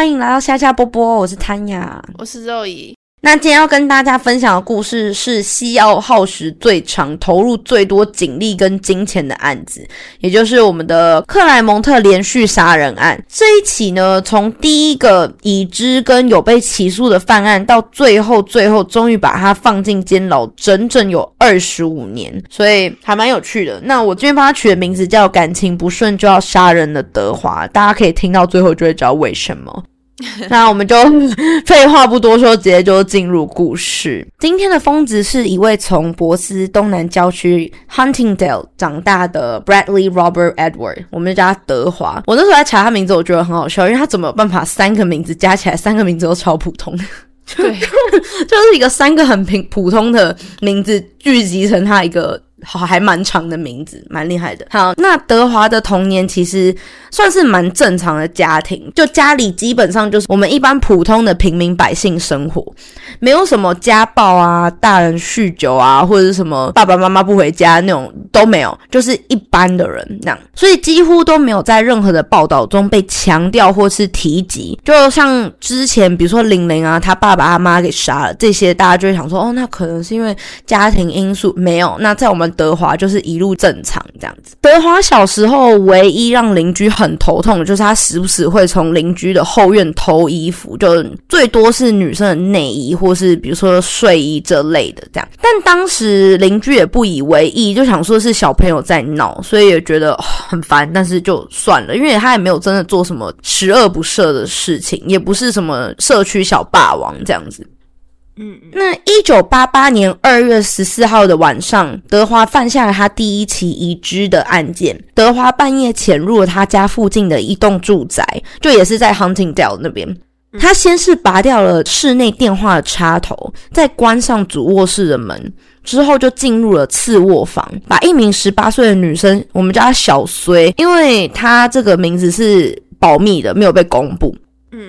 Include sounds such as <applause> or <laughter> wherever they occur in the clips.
欢迎来到夏夏波波，我是谭雅，我是肉姨。那今天要跟大家分享的故事是西澳耗时最长、投入最多警力跟金钱的案子，也就是我们的克莱蒙特连续杀人案。这一起呢，从第一个已知跟有被起诉的犯案，到最后最后终于把他放进监牢，整整有二十五年，所以还蛮有趣的。那我今天帮他取的名字叫“感情不顺就要杀人的德华”，大家可以听到最后就会知道为什么。<laughs> 那我们就 <laughs> 废话不多说，直接就进入故事。今天的疯子是一位从博斯东南郊区 Huntingdale 长大的 Bradley Robert Edward，我们就叫他德华。我那时候在查他名字，我觉得很好笑，因为他怎么有办法三个名字加起来，三个名字都超普通，对，<laughs> 就是一个三个很平普通的名字聚集成他一个。好，还蛮长的名字，蛮厉害的。好，那德华的童年其实算是蛮正常的家庭，就家里基本上就是我们一般普通的平民百姓生活，没有什么家暴啊、大人酗酒啊，或者是什么爸爸妈妈不回家那种都没有，就是一般的人那样，所以几乎都没有在任何的报道中被强调或是提及。就像之前，比如说玲玲啊，她爸爸他妈给杀了，这些大家就会想说，哦，那可能是因为家庭因素，没有。那在我们德华就是一路正常这样子。德华小时候唯一让邻居很头痛的就是他时不时会从邻居的后院偷衣服，就最多是女生的内衣或是比如说睡衣这类的这样。但当时邻居也不以为意，就想说是小朋友在闹，所以也觉得很烦，但是就算了，因为他也没有真的做什么十恶不赦的事情，也不是什么社区小霸王这样子。嗯，那一九八八年二月十四号的晚上，德华犯下了他第一起已知的案件。德华半夜潜入了他家附近的一栋住宅，就也是在 Huntingdale 那边。他先是拔掉了室内电话的插头，再关上主卧室的门，之后就进入了次卧房，把一名十八岁的女生，我们叫她小崔，因为她这个名字是保密的，没有被公布。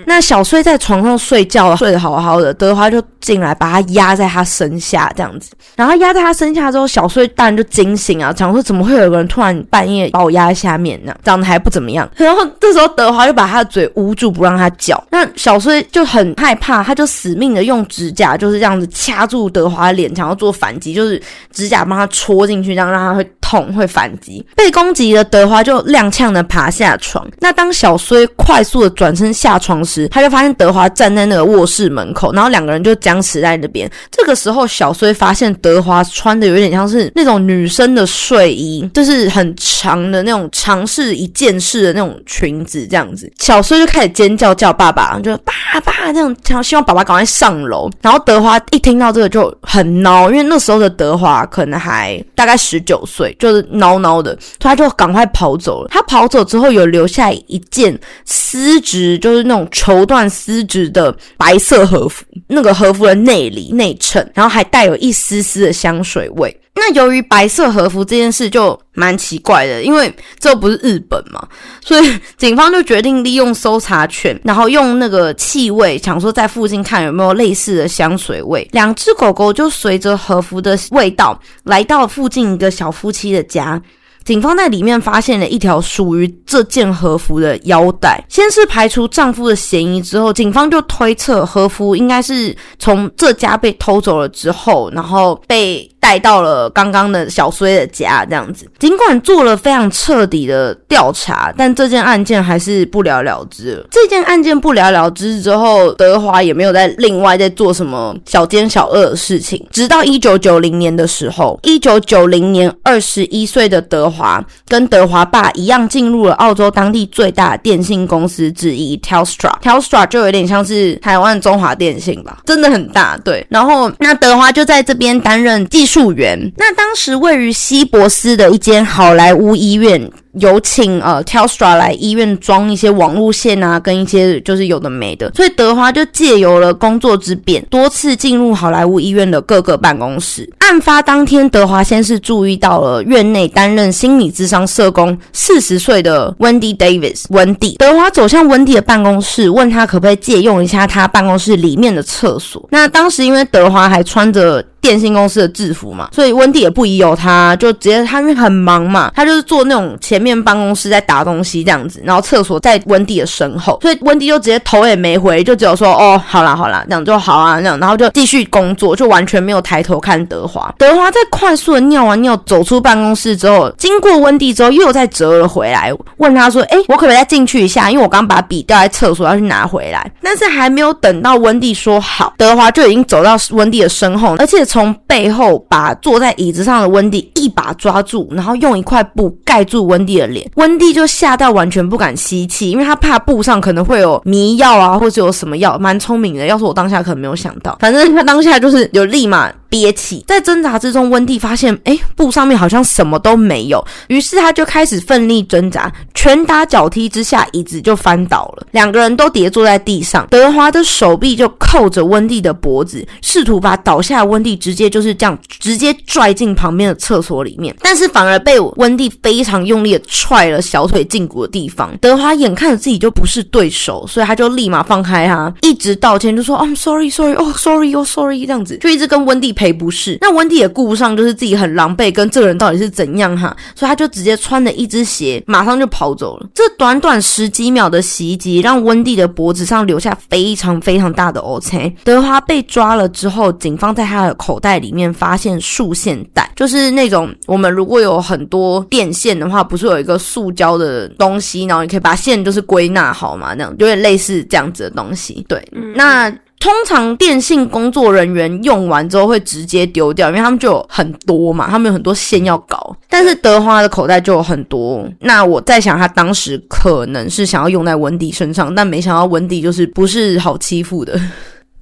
那小睡在床上睡觉，睡得好好的，德华就进来把他压在他身下这样子，然后压在他身下之后，小睡当然就惊醒啊，讲说怎么会有个人突然半夜把我压在下面呢？长得还不怎么样。然后这时候德华就把他的嘴捂住，不让他叫。那小睡就很害怕，他就死命的用指甲就是这样子掐住德华的脸，想要做反击，就是指甲帮他戳进去，这样让他会痛会反击。被攻击的德华就踉跄的爬下床。那当小睡快速的转身下床。时，他就发现德华站在那个卧室门口，然后两个人就僵持在那边。这个时候，小崔发现德华穿的有点像是那种女生的睡衣，就是很长的那种长式一件式的那种裙子，这样子。小崔就开始尖叫，叫爸爸，就爸爸这样，想希望爸爸赶快上楼。然后德华一听到这个就很孬，因为那时候的德华可能还大概十九岁，就是挠挠的，他就赶快跑走了。他跑走之后，有留下一件丝质，就是那种。绸缎丝质的白色和服，那个和服的内里内衬，然后还带有一丝丝的香水味。那由于白色和服这件事就蛮奇怪的，因为这不是日本嘛，所以警方就决定利用搜查权，然后用那个气味，想说在附近看有没有类似的香水味。两只狗狗就随着和服的味道来到附近一个小夫妻的家。警方在里面发现了一条属于这件和服的腰带。先是排除丈夫的嫌疑之后，警方就推测和服应该是从这家被偷走了之后，然后被。带到了刚刚的小崔的家，这样子。尽管做了非常彻底的调查，但这件案件还是不了了之。这件案件不了了之之后，德华也没有再另外再做什么小奸小恶的事情。直到一九九零年的时候，一九九零年，二十一岁的德华跟德华爸一样进入了澳洲当地最大电信公司之一 Telstra。Telstra 就有点像是台湾中华电信吧，真的很大。对，然后那德华就在这边担任技术。溯源。那当时位于西博斯的一间好莱坞医院。有请呃 Telstra 来医院装一些网路线啊，跟一些就是有的没的，所以德华就借由了工作之便，多次进入好莱坞医院的各个办公室。案发当天，德华先是注意到了院内担任心理智商社工四十岁的 Wendy Davis。温迪，德华走向温迪的办公室，问他可不可以借用一下他办公室里面的厕所。那当时因为德华还穿着电信公司的制服嘛，所以温蒂也不疑有他，就直接他因为很忙嘛，他就是坐那种前面办公室在打东西这样子，然后厕所在温蒂的身后，所以温蒂就直接头也没回，就只有说哦，好啦好啦，这样就好啊，这样，然后就继续工作，就完全没有抬头看德华。德华在快速的尿完尿走出办公室之后，经过温蒂之后又再折了回来，问他说：“哎，我可不可以再进去一下？因为我刚把笔掉在厕所，要去拿回来。”但是还没有等到温蒂说好，德华就已经走到温蒂的身后，而且从从背后把坐在椅子上的温蒂一把抓住，然后用一块布盖住温蒂的脸。温蒂就吓到完全不敢吸气，因为他怕布上可能会有迷药啊，或者有什么药。蛮聪明的，要是我当下可能没有想到，反正他当下就是有立马。憋气，在挣扎之中，温蒂发现，哎，布上面好像什么都没有。于是他就开始奋力挣扎，拳打脚踢之下，椅子就翻倒了，两个人都跌坐在地上。德华的手臂就扣着温蒂的脖子，试图把倒下的温蒂直接就是这样直接拽进旁边的厕所里面，但是反而被温蒂非常用力的踹了小腿胫骨的地方。德华眼看着自己就不是对手，所以他就立马放开他，一直道歉，就说：“I'm sorry, sorry, oh sorry, oh sorry。”这样子就一直跟温蒂。赔不是，那温蒂也顾不上，就是自己很狼狈，跟这个人到底是怎样哈，所以他就直接穿了一只鞋，马上就跑走了。这短短十几秒的袭击，让温蒂的脖子上留下非常非常大的 O C。德华被抓了之后，警方在他的口袋里面发现束线带，就是那种我们如果有很多电线的话，不是有一个塑胶的东西，然后你可以把线就是归纳好嘛，那样有点类似这样子的东西。对，那。通常电信工作人员用完之后会直接丢掉，因为他们就有很多嘛，他们有很多线要搞。但是德华的口袋就有很多，那我在想他当时可能是想要用在文迪身上，但没想到文迪就是不是好欺负的。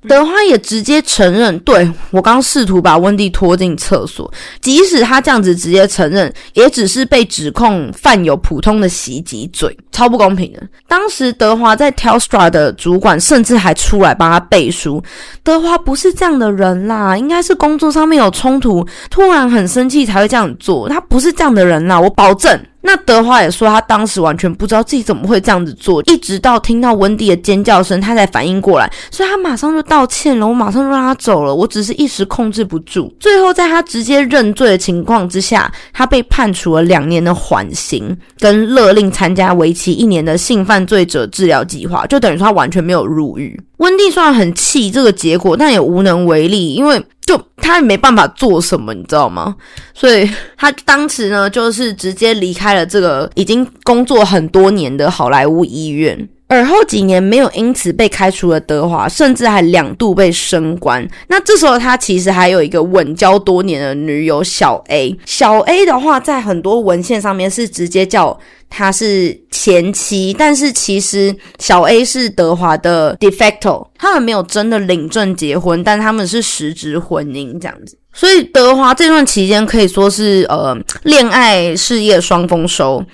德华也直接承认，对我刚试图把温蒂拖进厕所。即使他这样子直接承认，也只是被指控犯有普通的袭击罪，超不公平的。当时德华在 Telstra 的主管甚至还出来帮他背书。德华不是这样的人啦，应该是工作上面有冲突，突然很生气才会这样做。他不是这样的人啦，我保证。那德华也说，他当时完全不知道自己怎么会这样子做，一直到听到温蒂的尖叫声，他才反应过来，所以他马上就道歉了。我马上就让他走了，我只是一时控制不住。最后，在他直接认罪的情况之下，他被判处了两年的缓刑，跟勒令参加为期一年的性犯罪者治疗计划，就等于说他完全没有入狱。温蒂虽然很气这个结果，但也无能为力，因为。就他也没办法做什么，你知道吗？所以他当时呢，就是直接离开了这个已经工作很多年的好莱坞医院。而后几年没有因此被开除了，德华甚至还两度被升官。那这时候他其实还有一个稳交多年的女友小 A。小 A 的话，在很多文献上面是直接叫他是前妻，但是其实小 A 是德华的 de facto，他们没有真的领证结婚，但他们是实质婚姻这样子。所以德华这段期间可以说是呃恋爱事业双丰收。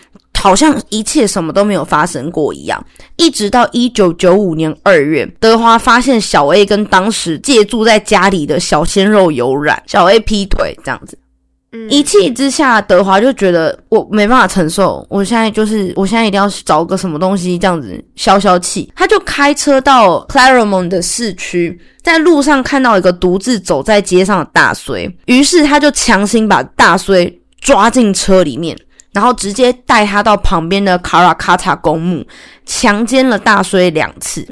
好像一切什么都没有发生过一样，一直到一九九五年二月，德华发现小 A 跟当时借住在家里的小鲜肉有染，小 A 劈腿这样子。一气之下，德华就觉得我没办法承受，我现在就是我现在一定要找个什么东西这样子消消气。他就开车到 Claremont 的市区，在路上看到一个独自走在街上的大衰，于是他就强行把大衰抓进车里面。然后直接带他到旁边的卡拉卡塔公墓，强奸了大衰两次。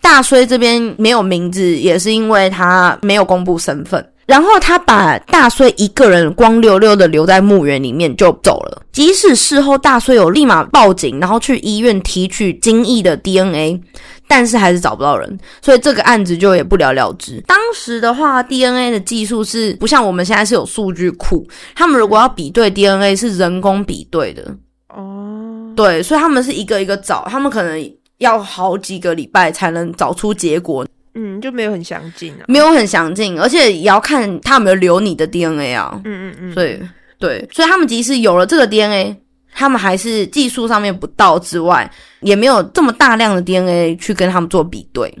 大衰这边没有名字，也是因为他没有公布身份。然后他把大衰一个人光溜溜的留在墓园里面就走了。即使事后大衰有立马报警，然后去医院提取精益的 DNA。但是还是找不到人，所以这个案子就也不了了之。当时的话，DNA 的技术是不像我们现在是有数据库，他们如果要比对 DNA 是人工比对的。哦，对，所以他们是一个一个找，他们可能要好几个礼拜才能找出结果。嗯，就没有很详尽啊，没有很详尽，而且也要看他有没有留你的 DNA 啊。嗯嗯嗯，所以对，所以他们即使有了这个 DNA。他们还是技术上面不到之外，也没有这么大量的 DNA 去跟他们做比对。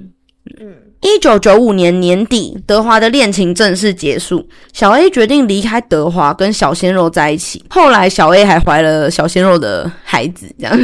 嗯，一九九五年年底，德华的恋情正式结束，小 A 决定离开德华，跟小鲜肉在一起。后来，小 A 还怀了小鲜肉的孩子，这样。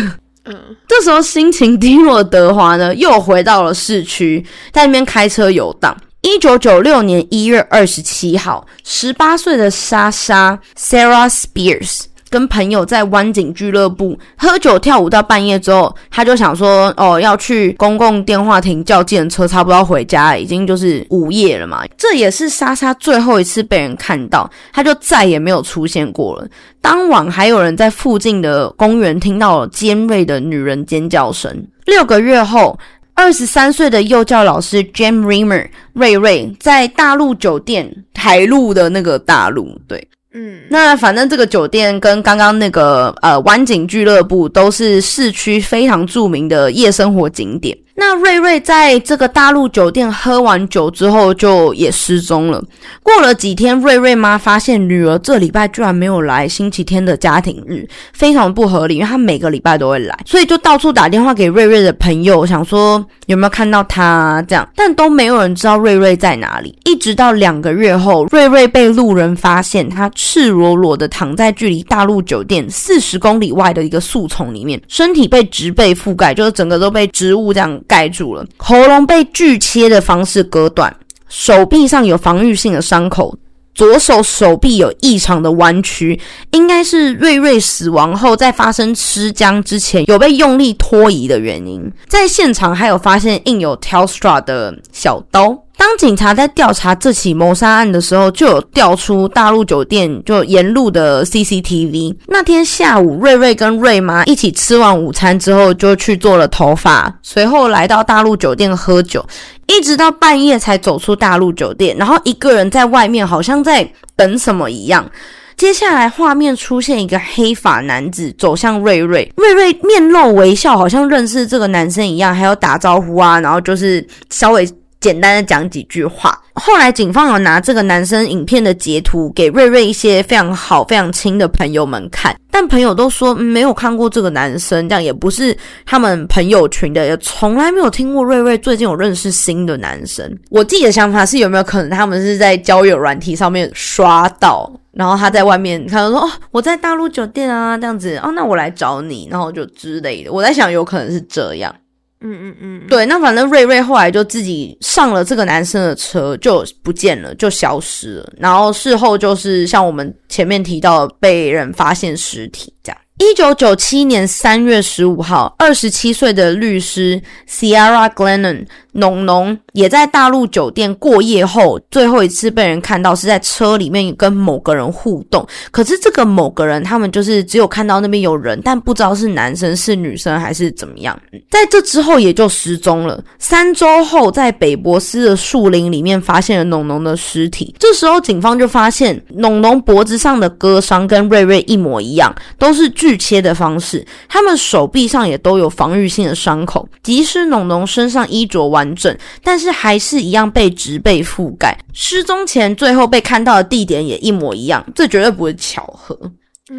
嗯，这时候心情低落的德华呢，又回到了市区，在那边开车游荡。一九九六年一月二十七号，十八岁的莎莎 Sarah Spears 跟朋友在湾景俱乐部喝酒跳舞到半夜之后，他就想说，哦，要去公共电话亭叫计程车，差不多回家，已经就是午夜了嘛。这也是莎莎最后一次被人看到，他就再也没有出现过了。当晚还有人在附近的公园听到了尖锐的女人尖叫声。六个月后。二十三岁的幼教老师 Jim Rimmer 瑞瑞在大陆酒店台路的那个大陆，对，嗯，那反正这个酒店跟刚刚那个呃湾景俱乐部都是市区非常著名的夜生活景点。那瑞瑞在这个大陆酒店喝完酒之后，就也失踪了。过了几天，瑞瑞妈发现女儿这礼拜居然没有来星期天的家庭日，非常不合理，因为她每个礼拜都会来，所以就到处打电话给瑞瑞的朋友，想说有没有看到她这样，但都没有人知道瑞瑞在哪里。一直到两个月后，瑞瑞被路人发现，她赤裸裸的躺在距离大陆酒店四十公里外的一个树丛里面，身体被植被覆盖，就是整个都被植物这样。盖住了，喉咙被锯切的方式割断，手臂上有防御性的伤口，左手手臂有异常的弯曲，应该是瑞瑞死亡后在发生尸僵之前有被用力拖移的原因。在现场还有发现印有 Telstra 的小刀。当警察在调查这起谋杀案的时候，就有调出大陆酒店就沿路的 CCTV。那天下午，瑞瑞跟瑞妈一起吃完午餐之后，就去做了头发，随后来到大陆酒店喝酒，一直到半夜才走出大陆酒店，然后一个人在外面，好像在等什么一样。接下来画面出现一个黑发男子走向瑞瑞，瑞瑞面露微笑，好像认识这个男生一样，还有打招呼啊，然后就是稍微。简单的讲几句话。后来警方有拿这个男生影片的截图给瑞瑞一些非常好、非常亲的朋友们看，但朋友都说没有看过这个男生，这样也不是他们朋友群的，也从来没有听过瑞瑞最近有认识新的男生。我自己的想法是，有没有可能他们是在交友软体上面刷到，然后他在外面，他就说哦，我在大陆酒店啊，这样子哦，那我来找你，然后就之类的。我在想，有可能是这样。嗯嗯嗯，对，那反正瑞瑞后来就自己上了这个男生的车，就不见了，就消失了。然后事后就是像我们前面提到，被人发现尸体这样。一九九七年三月十五号，二十七岁的律师 Sierra Glennon。农农也在大陆酒店过夜后，最后一次被人看到是在车里面跟某个人互动。可是这个某个人，他们就是只有看到那边有人，但不知道是男生是女生还是怎么样。在这之后也就失踪了。三周后，在北博斯的树林里面发现了农农的尸体。这时候警方就发现农农脖子上的割伤跟瑞瑞一模一样，都是锯切的方式。他们手臂上也都有防御性的伤口，即使农农身上衣着完。完整，但是还是一样被植被覆盖。失踪前最后被看到的地点也一模一样，这绝对不是巧合。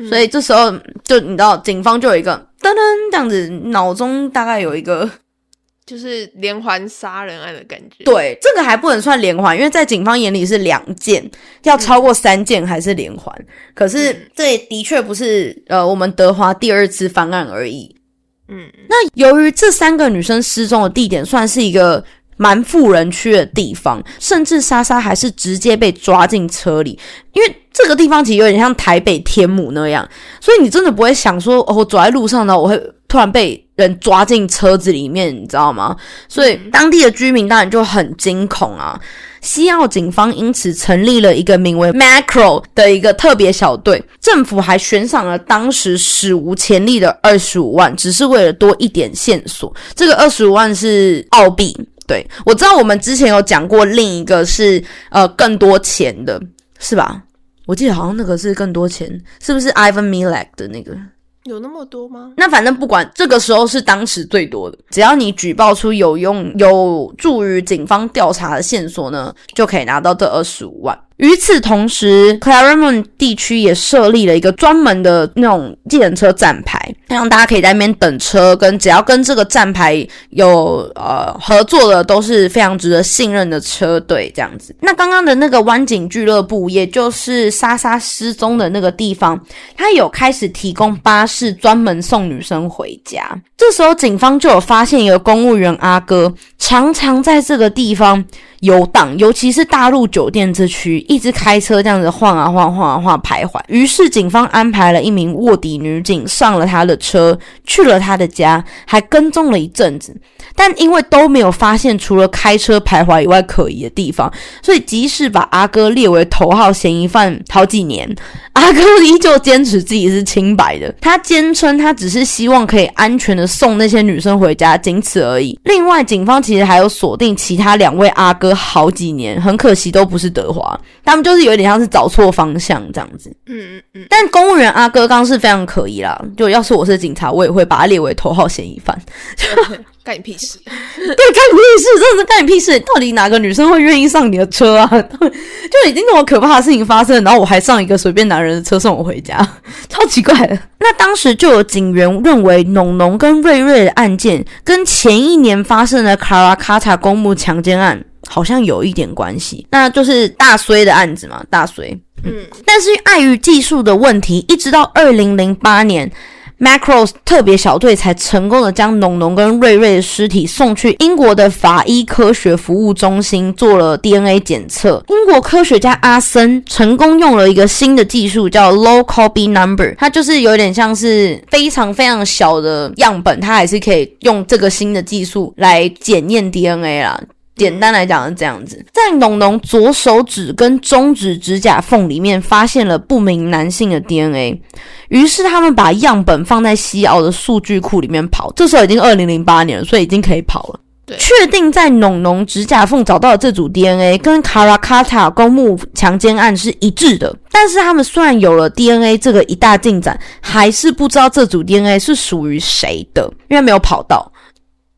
所以这时候就你知道，警方就有一个噔噔这样子，脑中大概有一个就是连环杀人案的感觉。对，这个还不能算连环，因为在警方眼里是两件，要超过三件还是连环。可是这的确不是呃，我们德华第二次翻案而已。嗯，那由于这三个女生失踪的地点算是一个蛮富人区的地方，甚至莎莎还是直接被抓进车里，因为这个地方其实有点像台北天母那样，所以你真的不会想说，哦，我走在路上呢，我会突然被人抓进车子里面，你知道吗？所以当地的居民当然就很惊恐啊。西澳警方因此成立了一个名为 Macro 的一个特别小队，政府还悬赏了当时史无前例的二十五万，只是为了多一点线索。这个二十五万是澳币，对我知道我们之前有讲过，另一个是呃更多钱的，是吧？我记得好像那个是更多钱，是不是 Ivan Milek 的那个？有那么多吗？那反正不管，这个时候是当时最多的。只要你举报出有用、有助于警方调查的线索呢，就可以拿到这二十五万。与此同时，Claremont 地区也设立了一个专门的那种计程车站牌，让大家可以在那边等车，跟只要跟这个站牌有呃合作的，都是非常值得信任的车队这样子。那刚刚的那个湾景俱乐部，也就是莎莎失踪的那个地方，他有开始提供巴士专门送女生回家。这时候警方就有发现一个公务员阿哥，常常在这个地方。游荡，尤其是大陆酒店这区，一直开车这样子晃啊晃、晃啊晃徘徊。于是警方安排了一名卧底女警上了他的车，去了他的家，还跟踪了一阵子。但因为都没有发现除了开车徘徊以外可疑的地方，所以即使把阿哥列为头号嫌疑犯好几年，<laughs> 阿哥依旧坚持自己是清白的。他坚称他只是希望可以安全的送那些女生回家，仅此而已。另外，警方其实还有锁定其他两位阿哥好几年，很可惜都不是德华，他们就是有点像是找错方向这样子。嗯嗯嗯，但公务员阿哥刚是非常可疑啦，就要是我是警察，我也会把他列为头号嫌疑犯。干你屁事！<laughs> 对，干你屁事，真的是干你屁事！到底哪个女生会愿意上你的车啊？<laughs> 就已经那么可怕的事情发生，然后我还上一个随便男人的车送我回家，<laughs> 超奇怪的。那当时就有警员认为，农农跟瑞瑞的案件跟前一年发生的卡拉卡塔公墓强奸案好像有一点关系，那就是大衰的案子嘛，大衰。嗯，但是碍于技术的问题，一直到二零零八年。Macros 特别小队才成功的将农农跟瑞瑞的尸体送去英国的法医科学服务中心做了 DNA 检测。英国科学家阿森成功用了一个新的技术，叫 Low Copy Number，它就是有点像是非常非常小的样本，它还是可以用这个新的技术来检验 DNA 啦。简单来讲是这样子，在农农左手指跟中指指甲缝里面发现了不明男性的 DNA，于是他们把样本放在西澳的数据库里面跑。这时候已经二零零八年了，所以已经可以跑了。对，确定在农农指甲缝找到的这组 DNA 跟卡拉卡塔公墓强奸案是一致的。但是他们虽然有了 DNA 这个一大进展，还是不知道这组 DNA 是属于谁的，因为没有跑到。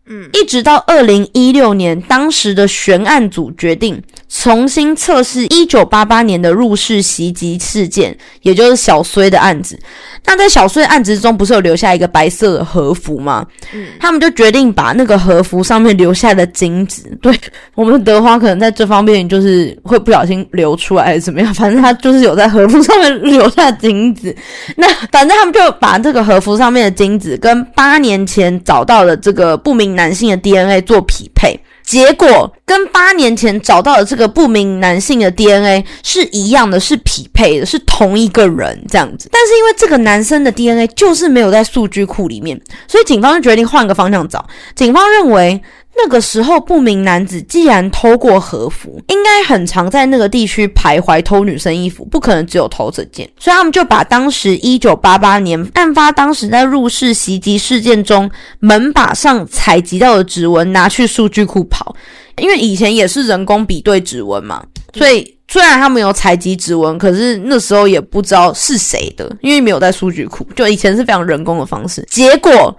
嗯，一直到二零一六年，当时的悬案组决定重新测试一九八八年的入室袭击事件，也就是小崔的案子。那在小碎案子之中，不是有留下一个白色的和服吗？嗯，他们就决定把那个和服上面留下的精子，<laughs> 对我们的德华可能在这方面就是会不小心流出来还是怎么样，反正他就是有在和服上面留下精子。<laughs> 那反正他们就把这个和服上面的精子跟八年前找到的这个不明。男性的 DNA 做匹配，结果跟八年前找到的这个不明男性的 DNA 是一样的，是匹配的，是同一个人这样子。但是因为这个男生的 DNA 就是没有在数据库里面，所以警方就决定换个方向找。警方认为。那个时候，不明男子既然偷过和服，应该很常在那个地区徘徊偷女生衣服，不可能只有偷这件，所以他们就把当时一九八八年案发当时在入室袭击事件中门把上采集到的指纹拿去数据库跑，因为以前也是人工比对指纹嘛，所以虽然他们有采集指纹，可是那时候也不知道是谁的，因为没有在数据库，就以前是非常人工的方式，结果。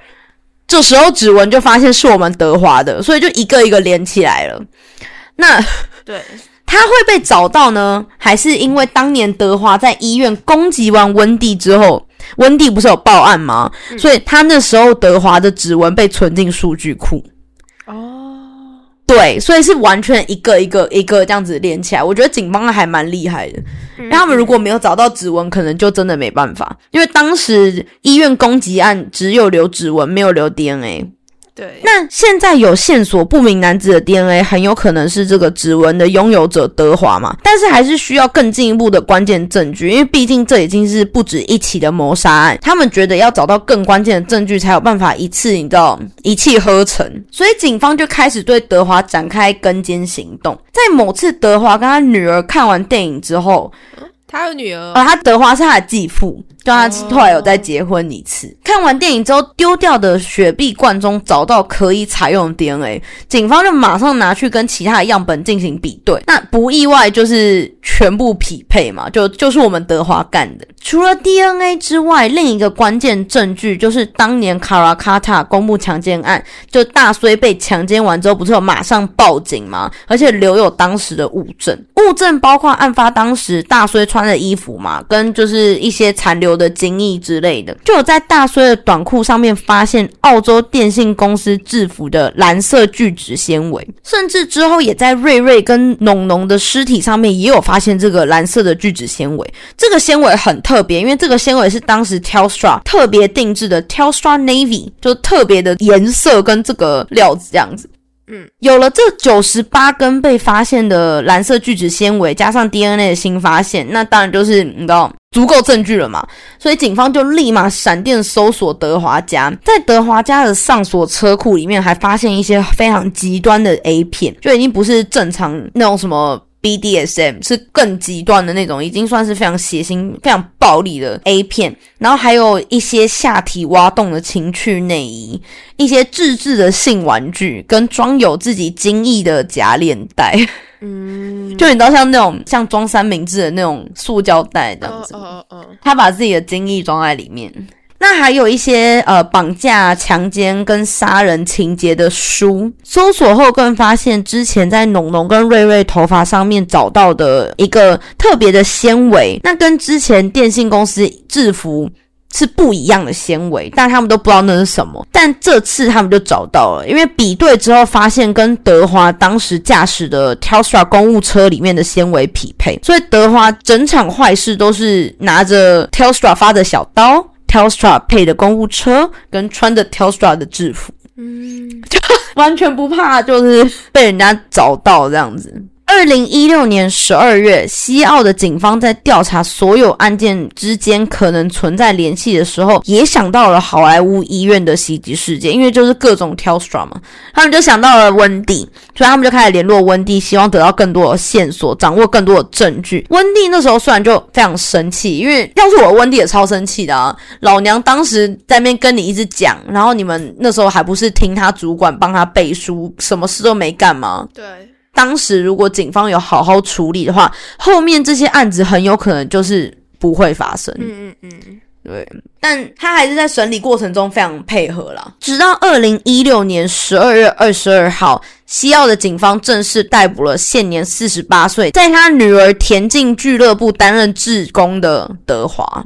这时候指纹就发现是我们德华的，所以就一个一个连起来了。那对 <laughs> 他会被找到呢，还是因为当年德华在医院攻击完温蒂之后，温蒂不是有报案吗？所以他那时候德华的指纹被存进数据库。哦。对，所以是完全一个一个一个这样子连起来。我觉得警方还蛮厉害的，因为他们如果没有找到指纹，可能就真的没办法。因为当时医院攻击案只有留指纹，没有留 DNA。对，那现在有线索，不明男子的 DNA 很有可能是这个指纹的拥有者德华嘛？但是还是需要更进一步的关键证据，因为毕竟这已经是不止一起的谋杀案，他们觉得要找到更关键的证据，才有办法一次你知道一气呵成。所以警方就开始对德华展开跟监行动。在某次德华跟他女儿看完电影之后。他有女儿呃，他德华是他的继父，跟他后来有再结婚一次。看完电影之后，丢掉的雪碧罐中找到可以采用 DNA，警方就马上拿去跟其他的样本进行比对。那不意外就是全部匹配嘛，就就是我们德华干的。除了 DNA 之外，另一个关键证据就是当年卡拉卡塔公布强奸案，就大虽被强奸完之后，不是有马上报警吗？而且留有当时的物证，物证包括案发当时大虽。穿的衣服嘛，跟就是一些残留的精液之类的，就有在大衰的短裤上面发现澳洲电信公司制服的蓝色聚酯纤维，甚至之后也在瑞瑞跟农农的尸体上面也有发现这个蓝色的聚酯纤维。这个纤维很特别，因为这个纤维是当时 Telstra 特别定制的 Telstra Navy，就特别的颜色跟这个料子这样子。嗯，有了这九十八根被发现的蓝色聚酯纤维，加上 DNA 的新发现，那当然就是你知道足够证据了嘛。所以警方就立马闪电搜索德华家，在德华家的上锁车库里面，还发现一些非常极端的 A 片，就已经不是正常那种什么。BDSM 是更极端的那种，已经算是非常血腥、非常暴力的 A 片，然后还有一些下体挖洞的情趣内衣，一些自制的性玩具，跟装有自己精液的假链带，嗯，<laughs> 就你知道像那种像装三明治的那种塑胶袋这样子，他把自己的精液装在里面。那还有一些呃绑架、强奸跟杀人情节的书，搜索后更发现之前在农农跟瑞瑞头发上面找到的一个特别的纤维，那跟之前电信公司制服是不一样的纤维，但他们都不知道那是什么。但这次他们就找到了，因为比对之后发现跟德华当时驾驶的 Telstra 公务车里面的纤维匹配，所以德华整场坏事都是拿着 Telstra 发的小刀。Telstra 配的公务车跟穿着 Telstra 的制服，嗯，就 <laughs> 完全不怕，就是被人家找到这样子。二零一六年十二月，西澳的警方在调查所有案件之间可能存在联系的时候，也想到了好莱坞医院的袭击事件，因为就是各种挑 s t r a 嘛，他们就想到了温蒂，所以他们就开始联络温蒂，希望得到更多的线索，掌握更多的证据。温蒂那时候虽然就非常生气，因为要是我，温蒂也超生气的啊！老娘当时在那边跟你一直讲，然后你们那时候还不是听他主管帮他背书，什么事都没干吗？对。当时如果警方有好好处理的话，后面这些案子很有可能就是不会发生。嗯嗯嗯，对。但他还是在审理过程中非常配合啦。直到二零一六年十二月二十二号，西澳的警方正式逮捕了现年四十八岁，在他女儿田径俱乐部担任志工的德华。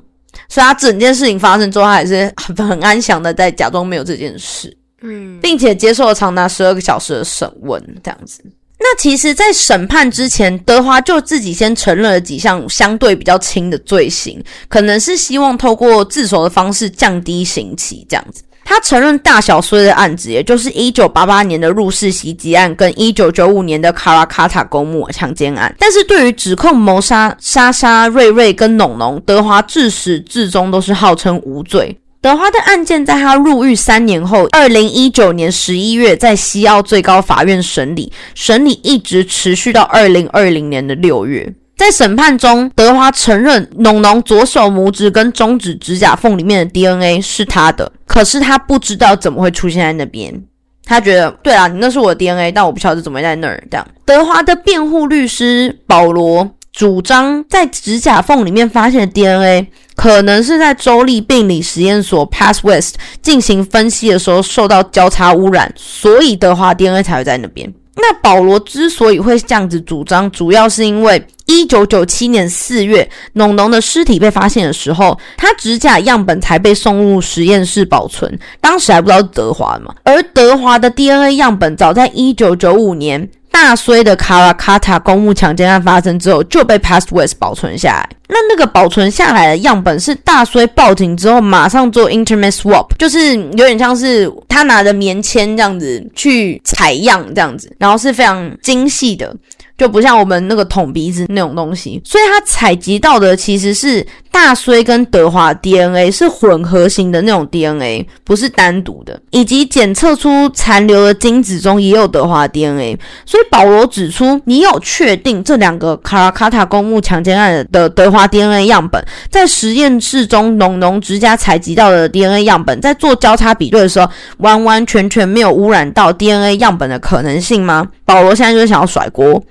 所以他整件事情发生之后，他还是很很安详的在假装没有这件事。嗯，并且接受了长达十二个小时的审问，这样子。那其实，在审判之前，德华就自己先承认了几项相对比较轻的罪行，可能是希望透过自首的方式降低刑期，这样子。他承认大小衰的案子，也就是一九八八年的入室袭击案跟一九九五年的卡拉卡塔公墓强奸案，但是对于指控谋杀莎莎、瑞瑞跟农农，德华自始至终都是号称无罪。德华的案件在他入狱三年后，二零一九年十一月在西澳最高法院审理，审理一直持续到二零二零年的六月。在审判中，德华承认农农左手拇指跟中指指甲缝里面的 DNA 是他的，可是他不知道怎么会出现在那边。他觉得，对啊，你那是我的 DNA，但我不晓得怎么会在那儿。这样，德华的辩护律师保罗。主张在指甲缝里面发现的 DNA 可能是在州立病理实验所 Pass West 进行分析的时候受到交叉污染，所以德华 DNA 才会在那边。那保罗之所以会这样子主张，主要是因为一九九七年四月，农农的尸体被发现的时候，他指甲样本才被送入实验室保存，当时还不知道是德华嘛。而德华的 DNA 样本早在一九九五年。大衰的卡拉卡塔公墓强奸案发生之后，就被 Past West 保存下来。那那个保存下来的样本是大衰报警之后马上做 Internet Swap，就是有点像是他拿着棉签这样子去采样这样子，然后是非常精细的。就不像我们那个捅鼻子那种东西，所以他采集到的其实是大衰跟德华 DNA 是混合型的那种 DNA，不是单独的，以及检测出残留的精子中也有德华 DNA。所以保罗指出，你有确定这两个卡拉卡塔公墓强奸案的德华 DNA 样本，在实验室中农农之家采集到的 DNA 样本，在做交叉比对的时候，完完全全没有污染到 DNA 样本的可能性吗？保罗现在就是想要甩锅。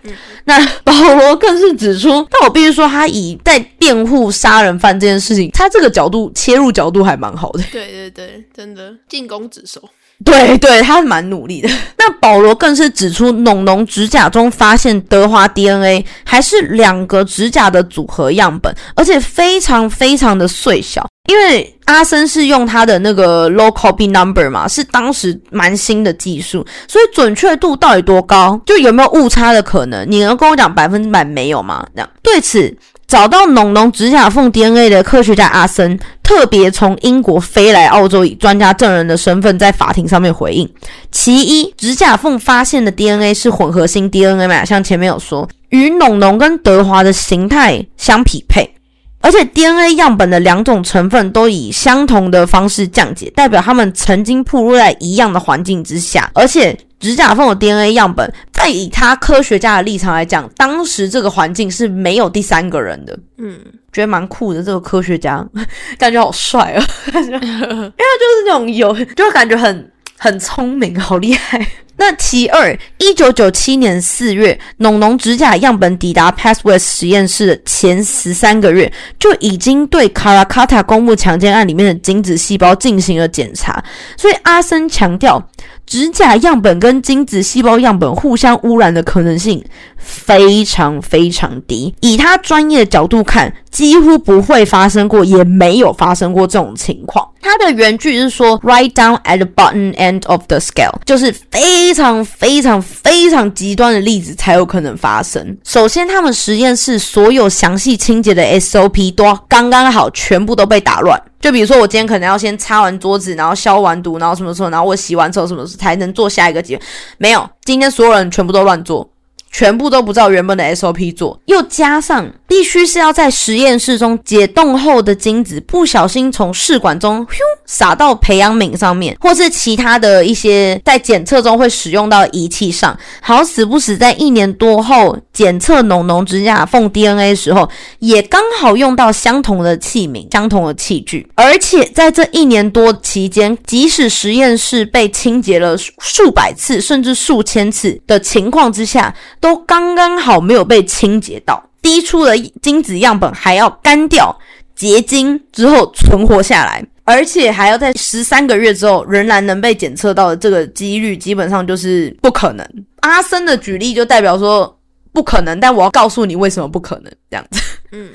那保罗更是指出，但我必须说，他以在辩护杀人犯这件事情，他这个角度切入角度还蛮好的。对对对，真的进攻指手。对对，他蛮努力的。<laughs> 那保罗更是指出，农农指甲中发现德华 DNA 还是两个指甲的组合样本，而且非常非常的碎小。因为阿森是用他的那个 low copy number 嘛，是当时蛮新的技术，所以准确度到底多高？就有没有误差的可能？你能跟我讲百分之百没有吗？这样对此。找到农农指甲缝 DNA 的科学家阿森，特别从英国飞来澳洲，以专家证人的身份在法庭上面回应：其一，指甲缝发现的 DNA 是混合性 DNA 嘛，像前面有说，与农农跟德华的形态相匹配。而且 DNA 样本的两种成分都以相同的方式降解，代表他们曾经暴露在一样的环境之下。而且指甲缝的 DNA 样本，在以他科学家的立场来讲，当时这个环境是没有第三个人的。嗯，觉得蛮酷的，这个科学家 <laughs> 感觉好帅啊，<laughs> 因为他就是那种有，就感觉很很聪明，好厉害。那其二，一九九七年四月，农农指甲样本抵达 Passwest 实验室的前十三个月，就已经对卡拉卡塔公墓强奸案里面的精子细胞进行了检查。所以阿森强调，指甲样本跟精子细胞样本互相污染的可能性非常非常低。以他专业的角度看，几乎不会发生过，也没有发生过这种情况。他的原句是说，right down at the bottom end of the scale，就是非常非常非常极端的例子才有可能发生。首先，他们实验室所有详细清洁的 SOP 都刚刚好，全部都被打乱。就比如说，我今天可能要先擦完桌子，然后消完毒，然后什么时候，然后我洗完之后什么时候才能做下一个节？没有，今天所有人全部都乱做。全部都不照原本的 SOP 做，又加上必须是要在实验室中解冻后的精子不小心从试管中咻撒到培养皿上面，或是其他的一些在检测中会使用到仪器上，好死不死在一年多后检测农农指甲缝 DNA 时候，也刚好用到相同的器皿、相同的器具，而且在这一年多期间，即使实验室被清洁了数百次甚至数千次的情况之下。都刚刚好没有被清洁到，滴出的精子样本还要干掉结晶之后存活下来，而且还要在十三个月之后仍然能被检测到的这个几率，基本上就是不可能。阿森的举例就代表说不可能，但我要告诉你为什么不可能，这样子。嗯。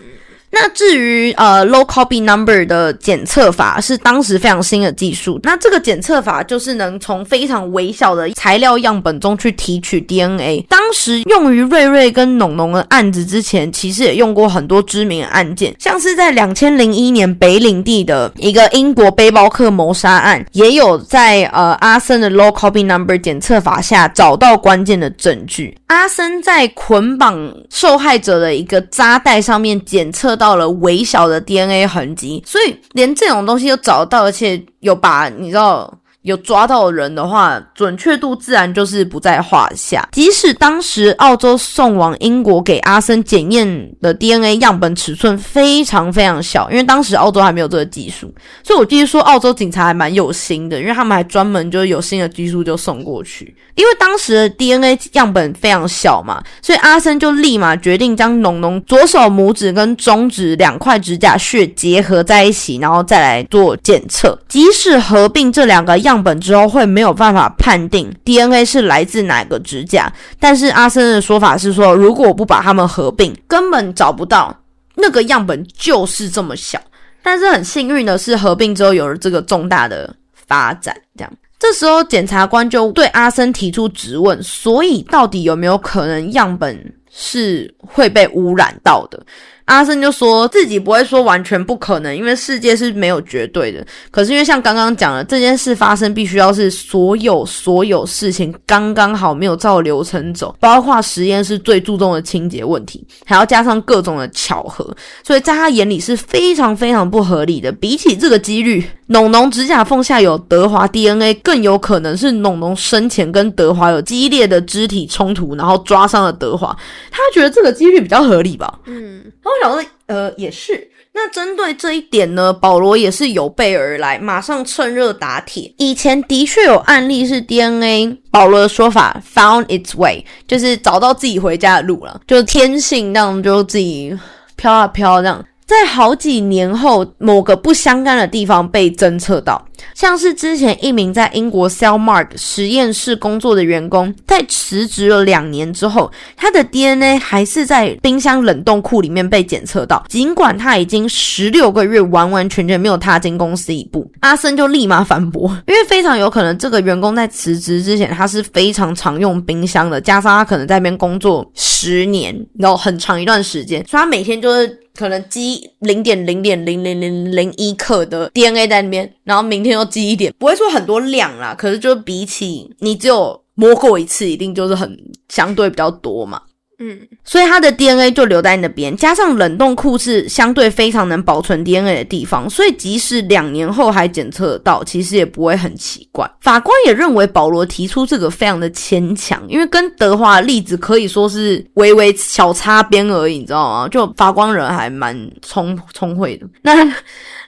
那至于呃 low copy number 的检测法是当时非常新的技术。那这个检测法就是能从非常微小的材料样本中去提取 DNA。当时用于瑞瑞跟农农的案子之前，其实也用过很多知名的案件，像是在两千零一年北领地的一个英国背包客谋杀案，也有在呃阿森的 low copy number 检测法下找到关键的证据。阿森在捆绑受害者的一个扎带上面检测到。到了微小的 DNA 痕迹，所以连这种东西都找到，而且有把你知道。有抓到人的话，准确度自然就是不在话下。即使当时澳洲送往英国给阿森检验的 DNA 样本尺寸非常非常小，因为当时澳洲还没有这个技术，所以我继续说澳洲警察还蛮有心的，因为他们还专门就有新的技术就送过去。因为当时的 DNA 样本非常小嘛，所以阿森就立马决定将农农左手拇指跟中指两块指甲血结合在一起，然后再来做检测。即使合并这两个样。样本之后会没有办法判定 DNA 是来自哪个指甲，但是阿森的说法是说，如果不把它们合并，根本找不到那个样本就是这么小。但是很幸运的是，合并之后有了这个重大的发展。这样，这时候检察官就对阿森提出质问：所以到底有没有可能样本是会被污染到的？阿森就说自己不会说完全不可能，因为世界是没有绝对的。可是因为像刚刚讲的，这件事发生必须要是所有所有事情刚刚好没有照流程走，包括实验室最注重的清洁问题，还要加上各种的巧合，所以在他眼里是非常非常不合理的。比起这个几率，农农指甲缝下有德华 DNA，更有可能是农农生前跟德华有激烈的肢体冲突，然后抓伤了德华。他觉得这个几率比较合理吧？嗯。我想说，呃，也是。那针对这一点呢，保罗也是有备而来，马上趁热打铁。以前的确有案例是 DNA，保罗的说法 found its way，就是找到自己回家的路了，就天性那样，就自己飘啊飘这样。在好几年后，某个不相干的地方被侦测到，像是之前一名在英国 Cellmark 实验室工作的员工，在辞职了两年之后，他的 DNA 还是在冰箱冷冻库里面被检测到，尽管他已经十六个月完完全全没有踏进公司一步。阿森就立马反驳，因为非常有可能这个员工在辞职之前，他是非常常用冰箱的，加上他可能在那边工作十年，然后很长一段时间，所以他每天就是。可能积零点零点零零零零一克的 DNA 在那边，然后明天又积一点，不会说很多量啦，可是就比起你只有摸过一次，一定就是很相对比较多嘛。嗯，所以它的 DNA 就留在那边，加上冷冻库是相对非常能保存 DNA 的地方，所以即使两年后还检测到，其实也不会很奇怪。法官也认为保罗提出这个非常的牵强，因为跟德华的例子可以说是微微小擦边而已，你知道吗？就法官人还蛮聪聪慧的。那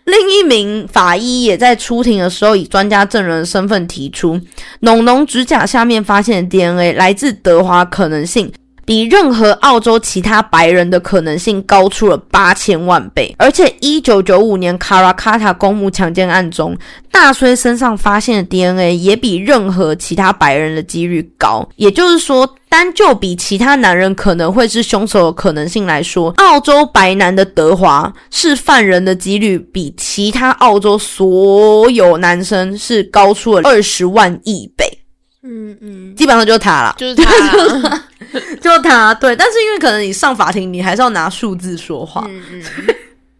另一名法医也在出庭的时候以专家证人的身份提出，农农指甲下面发现的 DNA 来自德华，可能性。比任何澳洲其他白人的可能性高出了八千万倍，而且一九九五年卡拉卡塔公墓强奸案中，大崔身上发现的 DNA 也比任何其他白人的几率高。也就是说，单就比其他男人可能会是凶手的可能性来说，澳洲白男的德华是犯人的几率比其他澳洲所有男生是高出了二十万亿倍。嗯嗯，基本上就是他了，就是他。<laughs> <laughs> <laughs> 就他对，但是因为可能你上法庭，你还是要拿数字说话。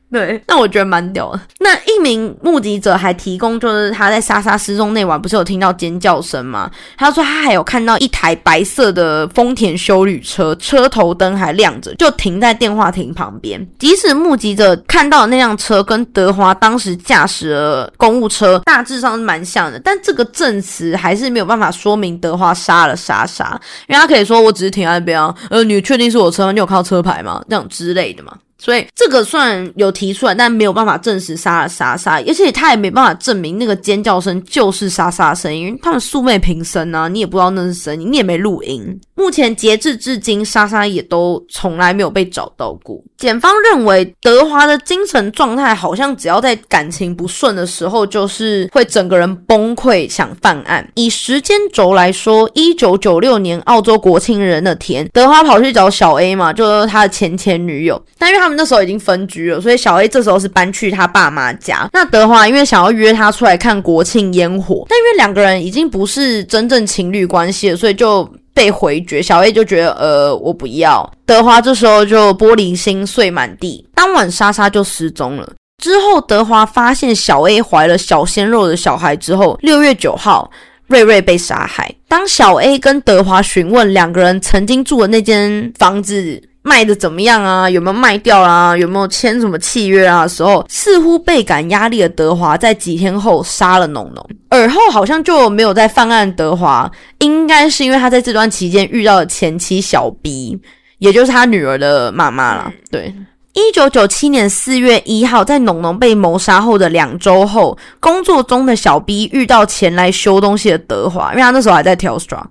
对，那我觉得蛮屌的。那一名目击者还提供，就是他在莎莎失踪那晚，不是有听到尖叫声吗？他说他还有看到一台白色的丰田修旅车，车头灯还亮着，就停在电话亭旁边。即使目击者看到那辆车跟德华当时驾驶的公务车大致上是蛮像的，但这个证词还是没有办法说明德华杀了莎莎，因为他可以说我只是停在那边啊，呃，你确定是我车吗？你有看到车牌吗？这样之类的嘛。所以这个算有提出来，但没有办法证实杀了莎莎，而且他也没办法证明那个尖叫声就是莎莎的声音，因为他们素昧平生啊，你也不知道那是声音，你也没录音。目前截至至今，莎莎也都从来没有被找到过。检方认为德华的精神状态好像只要在感情不顺的时候，就是会整个人崩溃想犯案。以时间轴来说，一九九六年澳洲国庆日那天，德华跑去找小 A 嘛，就是他的前前女友，但因为他。他们那时候已经分居了，所以小 A 这时候是搬去他爸妈家。那德华因为想要约他出来看国庆烟火，但因为两个人已经不是真正情侣关系了，所以就被回绝。小 A 就觉得呃我不要。德华这时候就玻璃心碎满地。当晚莎莎就失踪了。之后德华发现小 A 怀了小鲜肉的小孩之后，六月九号瑞瑞被杀害。当小 A 跟德华询问两个人曾经住的那间房子。卖的怎么样啊？有没有卖掉啊？有没有签什么契约啊？时候似乎倍感压力的德华在几天后杀了农农，而后好像就没有再犯案。德华应该是因为他在这段期间遇到了前妻小 B，也就是他女儿的妈妈了。对，一九九七年四月一号，在农农被谋杀后的两周后，工作中的小 B 遇到前来修东西的德华，因为他那时候还在挑 straw，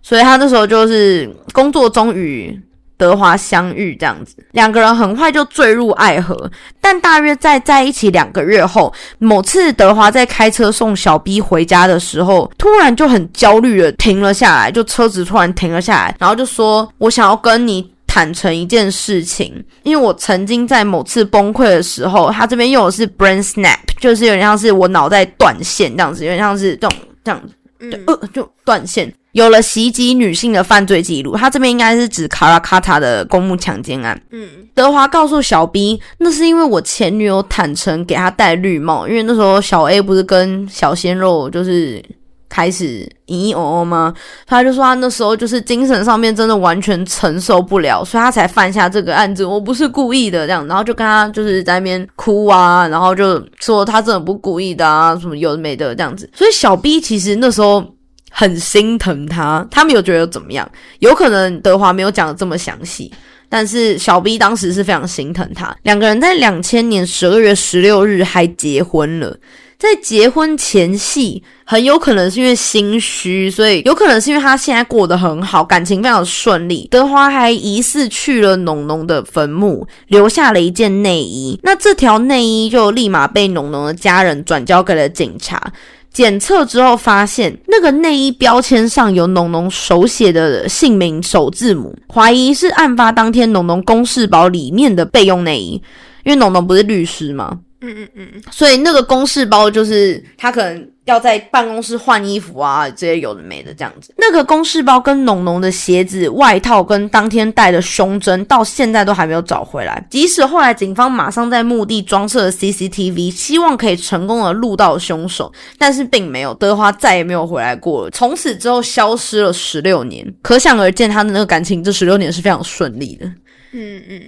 所以他那时候就是工作中与。德华相遇这样子，两个人很快就坠入爱河。但大约在在一起两个月后，某次德华在开车送小 B 回家的时候，突然就很焦虑的停了下来，就车子突然停了下来，然后就说：“我想要跟你坦诚一件事情，因为我曾经在某次崩溃的时候，他这边用的是 brain snap，就是有点像是我脑袋断线这样子，有点像是这种这样子，呃，就断线。”有了袭击女性的犯罪记录，他这边应该是指卡拉卡塔的公墓强奸案。嗯，德华告诉小 B，那是因为我前女友坦诚给他戴绿帽，因为那时候小 A 不是跟小鲜肉就是开始嘤嘤哦哦吗？他就说他那时候就是精神上面真的完全承受不了，所以他才犯下这个案子。我不是故意的这样，然后就跟他就是在那边哭啊，然后就说他真的不故意的啊，什么有的没的这样子。所以小 B 其实那时候。很心疼他，他没有觉得怎么样，有可能德华没有讲的这么详细，但是小 B 当时是非常心疼他，两个人在两千年十二月十六日还结婚了。在结婚前夕，很有可能是因为心虚，所以有可能是因为他现在过得很好，感情非常顺利。德华还疑似去了农农的坟墓，留下了一件内衣。那这条内衣就立马被农农的家人转交给了警察。检测之后发现，那个内衣标签上有农农手写的姓名首字母，怀疑是案发当天农农公事包里面的备用内衣。因为农农不是律师吗？嗯嗯嗯，所以那个公事包就是他可能要在办公室换衣服啊，这些有的没的这样子。那个公事包跟浓浓的鞋子、外套跟当天戴的胸针，到现在都还没有找回来。即使后来警方马上在墓地装设了 CCTV，希望可以成功的录到凶手，但是并没有。德华再也没有回来过了，从此之后消失了十六年。可想而知，他的那个感情这十六年是非常顺利的。嗯嗯。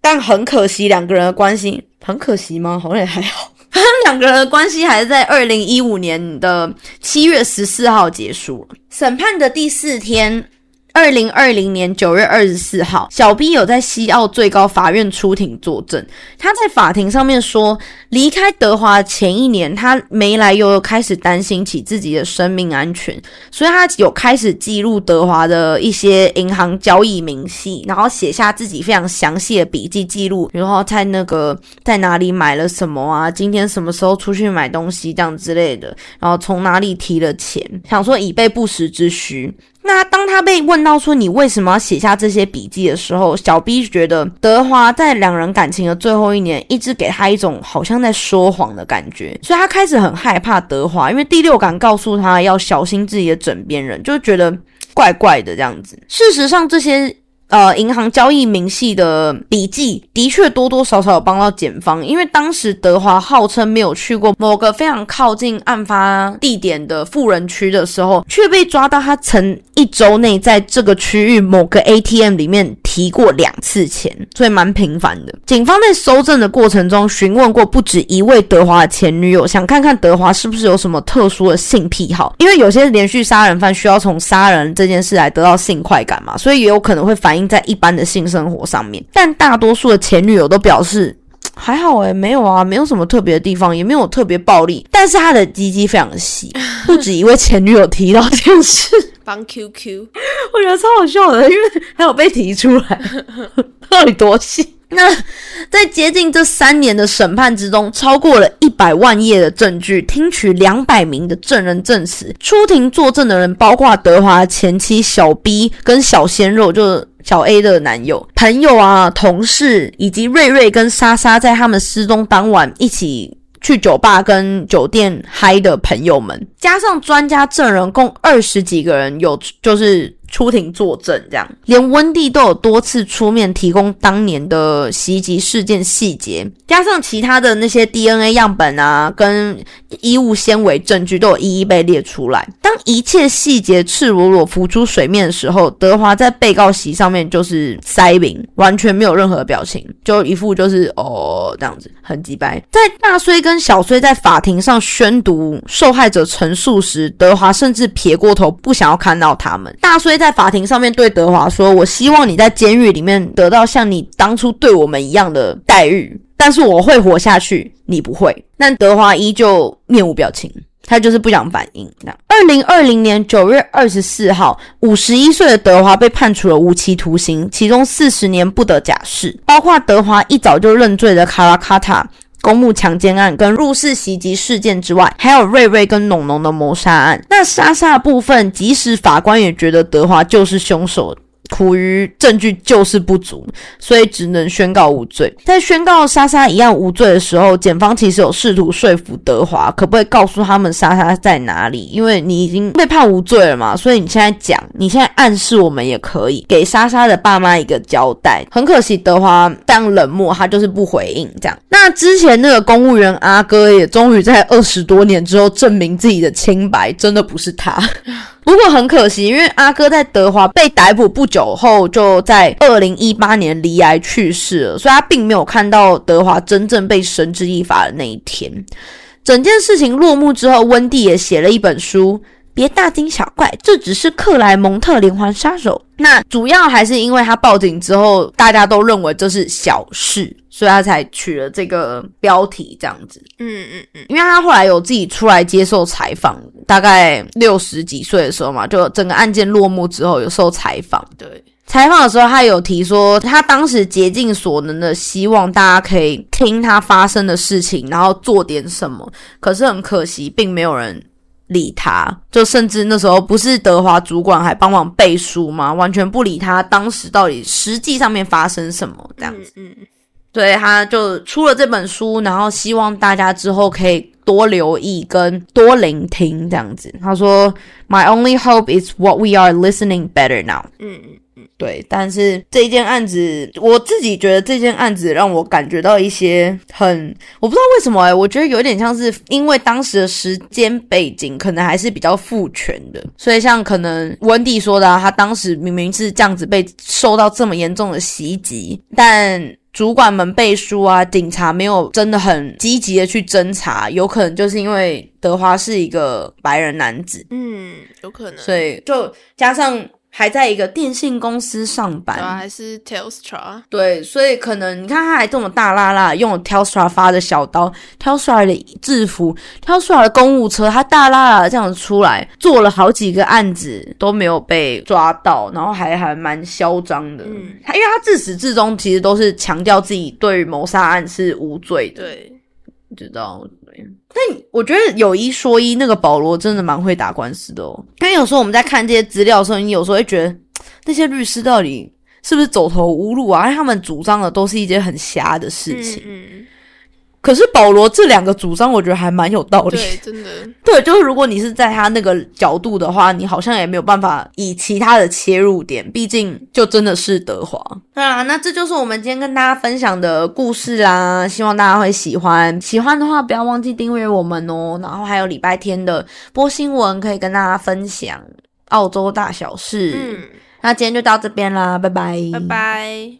但很可惜，两个人的关系很可惜吗？好像也还好。<laughs> 两个人的关系还是在二零一五年的七月十四号结束了。审判的第四天。二零二零年九月二十四号，小 B 有在西澳最高法院出庭作证。他在法庭上面说，离开德华前一年，他没来由开始担心起自己的生命安全，所以他有开始记录德华的一些银行交易明细，然后写下自己非常详细的笔记记录，然后在那个在哪里买了什么啊，今天什么时候出去买东西这样之类的，然后从哪里提了钱，想说以备不时之需。那当他被问到说你为什么要写下这些笔记的时候，小 B 觉得德华在两人感情的最后一年，一直给他一种好像在说谎的感觉，所以他开始很害怕德华，因为第六感告诉他要小心自己的枕边人，就觉得怪怪的这样子。事实上，这些。呃，银行交易明细的笔记的确多多少少有帮到检方，因为当时德华号称没有去过某个非常靠近案发地点的富人区的时候，却被抓到他曾一周内在这个区域某个 ATM 里面提过两次钱，所以蛮频繁的。警方在搜证的过程中询问过不止一位德华的前女友，想看看德华是不是有什么特殊的性癖好，因为有些连续杀人犯需要从杀人这件事来得到性快感嘛，所以也有可能会反。在一般的性生活上面，但大多数的前女友都表示 <tsk> 还好诶，没有啊，没有什么特别的地方，也没有特别暴力。但是他的鸡鸡非常细，<laughs> 不止一位前女友提到这件事。帮 QQ，<laughs> 我觉得超好笑的，因为还有被提出来，<laughs> 到底多细？那在接近这三年的审判之中，超过了一百万页的证据，听取两百名的证人证词，出庭作证的人包括德华前妻小 B 跟小鲜肉，就是。小 A 的男友、朋友啊、同事，以及瑞瑞跟莎莎，在他们失踪当晚一起去酒吧跟酒店嗨的朋友们，加上专家证人，共二十几个人，有就是。出庭作证，这样连温蒂都有多次出面提供当年的袭击事件细节，加上其他的那些 DNA 样本啊，跟衣物纤维证据都有一一被列出来。当一切细节赤裸裸浮出水面的时候，德华在被告席上面就是塞饼，完全没有任何表情，就一副就是哦这样子很鸡掰。在大衰跟小衰在法庭上宣读受害者陈述时，德华甚至撇过头，不想要看到他们。大在法庭上面对德华说：“我希望你在监狱里面得到像你当初对我们一样的待遇，但是我会活下去，你不会。”但德华依旧面无表情，他就是不想反应。那二零二零年九月二十四号，五十一岁的德华被判处了无期徒刑，其中四十年不得假释，包括德华一早就认罪的卡拉卡塔。公墓强奸案跟入室袭击事件之外，还有瑞瑞跟农农的谋杀案。那莎莎部分，即使法官也觉得德华就是凶手。苦于证据就是不足，所以只能宣告无罪。在宣告莎莎一样无罪的时候，检方其实有试图说服德华，可不可以告诉他们莎莎在哪里？因为你已经被判无罪了嘛，所以你现在讲，你现在暗示我们也可以给莎莎的爸妈一个交代。很可惜，德华非常冷漠，他就是不回应这样。那之前那个公务员阿哥也终于在二十多年之后证明自己的清白，真的不是他。<laughs> 不过很可惜，因为阿哥在德华被逮捕不久后，就在二零一八年离癌去世了，所以他并没有看到德华真正被绳之以法的那一天。整件事情落幕之后，温蒂也写了一本书。别大惊小怪，这只是克莱蒙特连环杀手。那主要还是因为他报警之后，大家都认为这是小事，所以他才取了这个标题这样子。嗯嗯嗯，因为他后来有自己出来接受采访，大概六十几岁的时候嘛，就整个案件落幕之后有受采访。对，采访的时候，他有提说，他当时竭尽所能的希望大家可以听他发生的事情，然后做点什么。可是很可惜，并没有人理他，就甚至那时候不是德华主管还帮忙背书吗？完全不理他当时到底实际上面发生什么这样子。嗯嗯对，他就出了这本书，然后希望大家之后可以多留意跟多聆听这样子。他说：“My only hope is what we are listening better now。”嗯嗯对，但是这件案子，我自己觉得这件案子让我感觉到一些很，我不知道为什么哎、我觉得有点像是因为当时的时间背景可能还是比较父权的，所以像可能温蒂说的、啊，他当时明明是这样子被受到这么严重的袭击，但主管们背书啊，警察没有真的很积极的去侦查，有可能就是因为德华是一个白人男子，嗯，有可能。所以就加上还在一个电信公司上班，还是 Telstra。对，所以可能你看他还这么大拉拉，用 Telstra 发的小刀，Telstra 的制服，Telstra 的公务车，他大拉拉的这样出来，做了好几个案子都没有被抓到，然后还还蛮嚣张的。嗯他因为他自始至终其实都是强调自己对于谋杀案是无罪的，对，不知道。但我觉得有一说一，那个保罗真的蛮会打官司的哦。因为有时候我们在看这些资料的时候，你有时候会觉得那些律师到底是不是走投无路啊？他们主张的都是一些很瞎的事情。可是保罗这两个主张，我觉得还蛮有道嗯，理。对，真的，<laughs> 对，就是如果你是在他那个角度的话，你好像也没有办法以其他的切入点，毕竟就真的是德华。对啊，那这就是我们今天跟大家分享的故事啦，希望大家会喜欢。喜欢的话，不要忘记订阅我们哦。然后还有礼拜天的播新闻可以跟大家分享澳洲大小事。嗯，那今天就到这边啦，拜拜，拜拜。